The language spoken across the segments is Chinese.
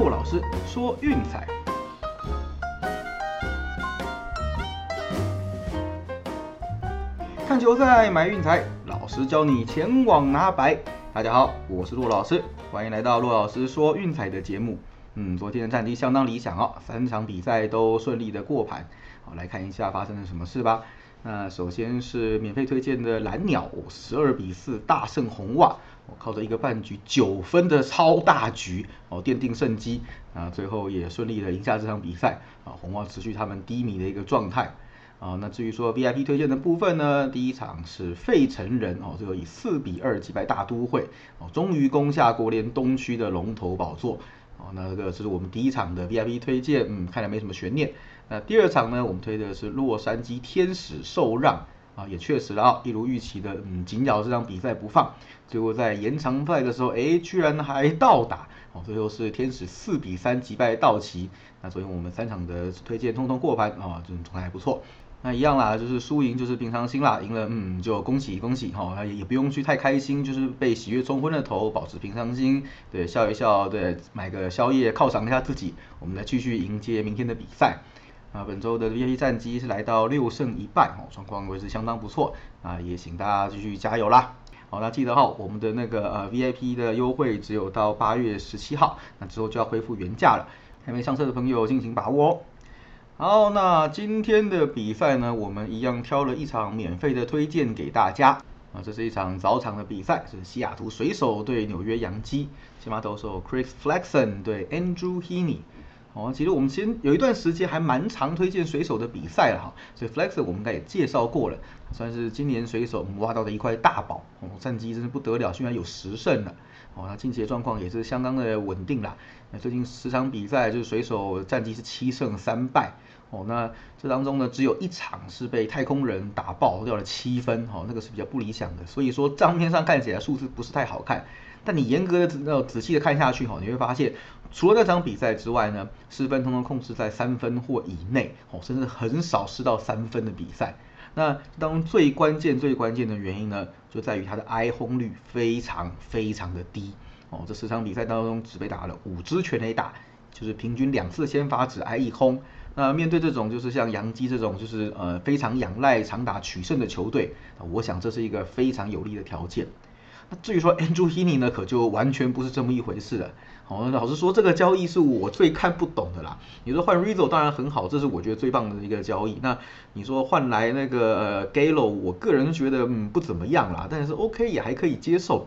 陆老师说运彩。看球赛买运彩，老师教你前往拿白。大家好，我是陆老师，欢迎来到陆老师说运彩的节目。嗯，昨天的战绩相当理想哦，三场比赛都顺利的过盘。好，来看一下发生了什么事吧。那首先是免费推荐的蓝鸟，十二比四大胜红袜，我靠着一个半局九分的超大局哦奠定胜机啊，最后也顺利的赢下这场比赛啊，红袜持续他们低迷的一个状态啊。那至于说 VIP 推荐的部分呢，第一场是费城人哦，最后以四比二击败大都会哦，终于攻下国联东区的龙头宝座哦。那这个是我们第一场的 VIP 推荐，嗯，看来没什么悬念。那第二场呢，我们推的是洛杉矶天使受让啊，也确实啊，一如预期的，嗯，紧咬这场比赛不放，最后在延长赛的时候，哎，居然还倒打哦，最后是天使四比三击败道奇。那所以我们三场的推荐通通过盘啊，这种状态还不错。那一样啦，就是输赢就是平常心啦，赢了嗯就恭喜恭喜哈，也也不用去太开心，就是被喜悦冲昏了头，保持平常心，对，笑一笑，对，买个宵夜犒赏一下自己，我们来继续迎接明天的比赛。啊，本周的 VIP 战绩是来到六胜一败，哦，状况维持相当不错，啊，也请大家继续加油啦。好，那记得哈，我们的那个呃 VIP 的优惠只有到八月十七号，那之后就要恢复原价了，还没上车的朋友尽情把握哦。好，那今天的比赛呢，我们一样挑了一场免费的推荐给大家，啊，这是一场早场的比赛，是西雅图水手对纽约洋基，先发投手，Chris Flexon 对 Andrew Heaney。哦，其实我们先有一段时间还蛮常推荐水手的比赛了哈，所以 Flex 我们应该也介绍过了，算是今年水手挖到的一块大宝哦，战绩真是不得了，居然有十胜了哦，那近期的状况也是相当的稳定啦。那最近十场比赛就是水手战绩是七胜三败哦，那这当中呢只有一场是被太空人打爆掉了七分哦，那个是比较不理想的，所以说账面上看起来数字不是太好看。但你严格的仔仔细的看下去哈，你会发现，除了那场比赛之外呢，失分通通控制在三分或以内哦，甚至很少失到三分的比赛。那当中最关键、最关键的原因呢，就在于他的挨轰率非常非常的低哦。这十场比赛当中只被打了五支全垒打，就是平均两次先发只挨一轰。那面对这种就是像杨基这种就是呃非常仰赖长打取胜的球队，我想这是一个非常有利的条件。那至于说 Andrew Heaney 呢，可就完全不是这么一回事了。好，老实说，这个交易是我最看不懂的啦。你说换 Rizzo 当然很好，这是我觉得最棒的一个交易。那你说换来那个呃 Gallo，我个人觉得嗯不怎么样啦，但是 OK 也还可以接受。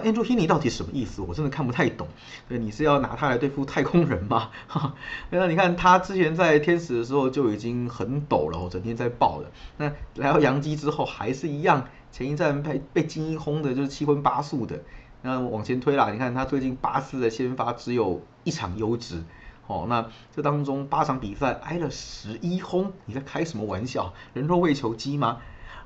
Andrew Heaney 到底什么意思？我真的看不太懂。对，你是要拿他来对付太空人吗？那你看他之前在天使的时候就已经很抖了，整天在爆了。那来到洋基之后还是一样。前一站被被精英轰的，就是七荤八素的。那往前推啦，你看他最近八次的先发只有一场优质，哦，那这当中八场比赛挨了十一轰，你在开什么玩笑？人肉喂球机吗？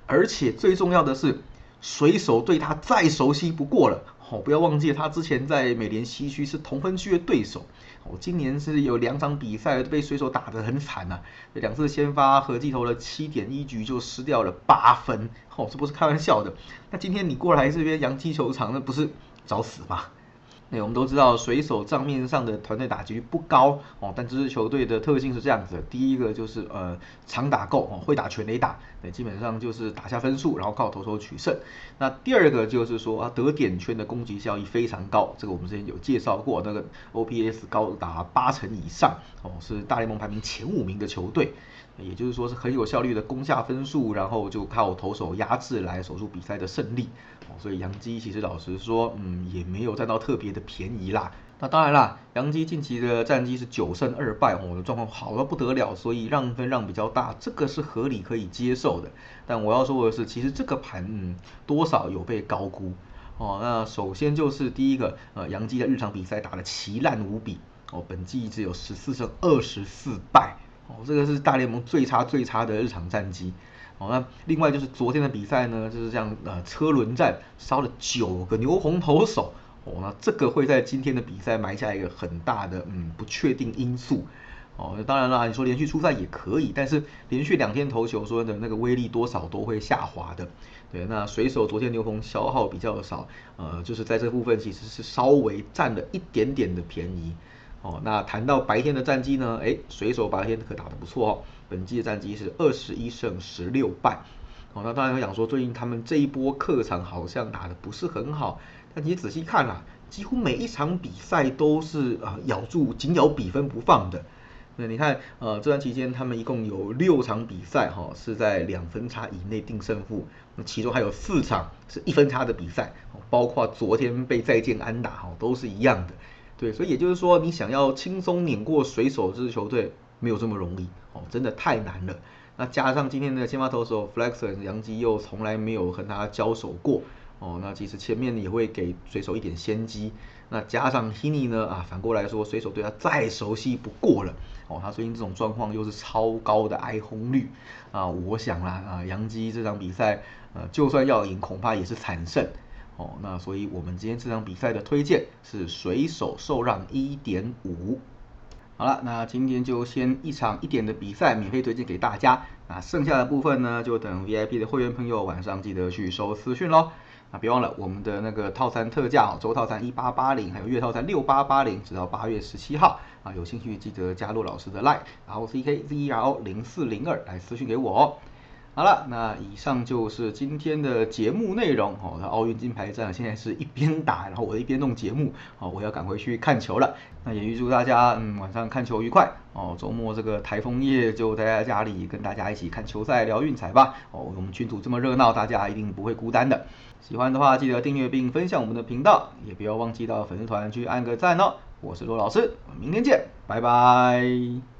而且最重要的是，水手对他再熟悉不过了。哦，不要忘记他之前在美联西区是同分区的对手。哦，今年是有两场比赛被水手打得很惨呐，两次先发合计投了七点一局就失掉了八分。哦，这不是开玩笑的。那今天你过来这边洋基球场，那不是找死吗？那我们都知道，水手账面上的团队打击率不高哦，但这支球队的特性是这样子：的：第一个就是呃长打够哦，会打全垒打，那基本上就是打下分数，然后靠投手取胜。那第二个就是说啊，得点圈的攻击效益非常高，这个我们之前有介绍过，那个 OPS 高达八成以上哦，是大联盟排名前五名的球队。也就是说是很有效率的攻下分数，然后就靠投手压制来守住比赛的胜利。哦，所以杨基其实老实说，嗯，也没有占到特别的便宜啦。那当然啦，杨基近期的战绩是九胜二败，哦，状况好到不得了，所以让分让比较大，这个是合理可以接受的。但我要说的是，其实这个盘嗯多少有被高估。哦，那首先就是第一个，呃，杨基的日常比赛打得奇烂无比，哦，本季只有十四胜二十四败。哦，这个是大联盟最差最差的日常战绩。哦，那另外就是昨天的比赛呢，就是这样呃车轮战烧了九个牛红投手。哦，那这个会在今天的比赛埋下一个很大的嗯不确定因素。哦，当然啦，你说连续出赛也可以，但是连续两天投球说的那个威力多少都会下滑的。对，那水手昨天牛棚消耗比较少，呃，就是在这部分其实是稍微占了一点点的便宜。哦，那谈到白天的战绩呢？哎，水手白天可打得不错哦，本季的战绩是二十一胜十六败。哦，那当然会讲说，最近他们这一波客场好像打得不是很好，但你仔细看啊，几乎每一场比赛都是啊咬住紧咬比分不放的。那你看，呃，这段期间他们一共有六场比赛哈是在两分差以内定胜负，那其中还有四场是一分差的比赛，包括昨天被再见安打哈都是一样的。对，所以也就是说，你想要轻松碾过水手这支球队，没有这么容易哦，真的太难了。那加上今天的先发投手 Flexon 杨基又从来没有和他交手过哦，那其实前面也会给水手一点先机。那加上 Hini 呢啊，反过来说，水手对他再熟悉不过了哦，他最近这种状况又是超高的挨轰率啊，我想啦啊，杨基这场比赛呃，就算要赢，恐怕也是惨胜。哦，那所以我们今天这场比赛的推荐是水手受让一点五。好了，那今天就先一场一点的比赛免费推荐给大家。那剩下的部分呢，就等 VIP 的会员朋友晚上记得去收私讯喽。那别忘了我们的那个套餐特价哦，周套餐一八八零，还有月套餐六八八零，直到八月十七号啊。有兴趣记得加入老师的 Line，然后 CKZERO 零四零二来私讯给我哦。好了，那以上就是今天的节目内容哦。那奥运金牌战现在是一边打，然后我一边弄节目哦，我要赶回去看球了。那也预祝大家嗯晚上看球愉快哦。周末这个台风夜就待在家里跟大家一起看球赛聊运彩吧哦。我们群组这么热闹，大家一定不会孤单的。喜欢的话记得订阅并分享我们的频道，也不要忘记到粉丝团去按个赞哦。我是罗老师，明天见，拜拜。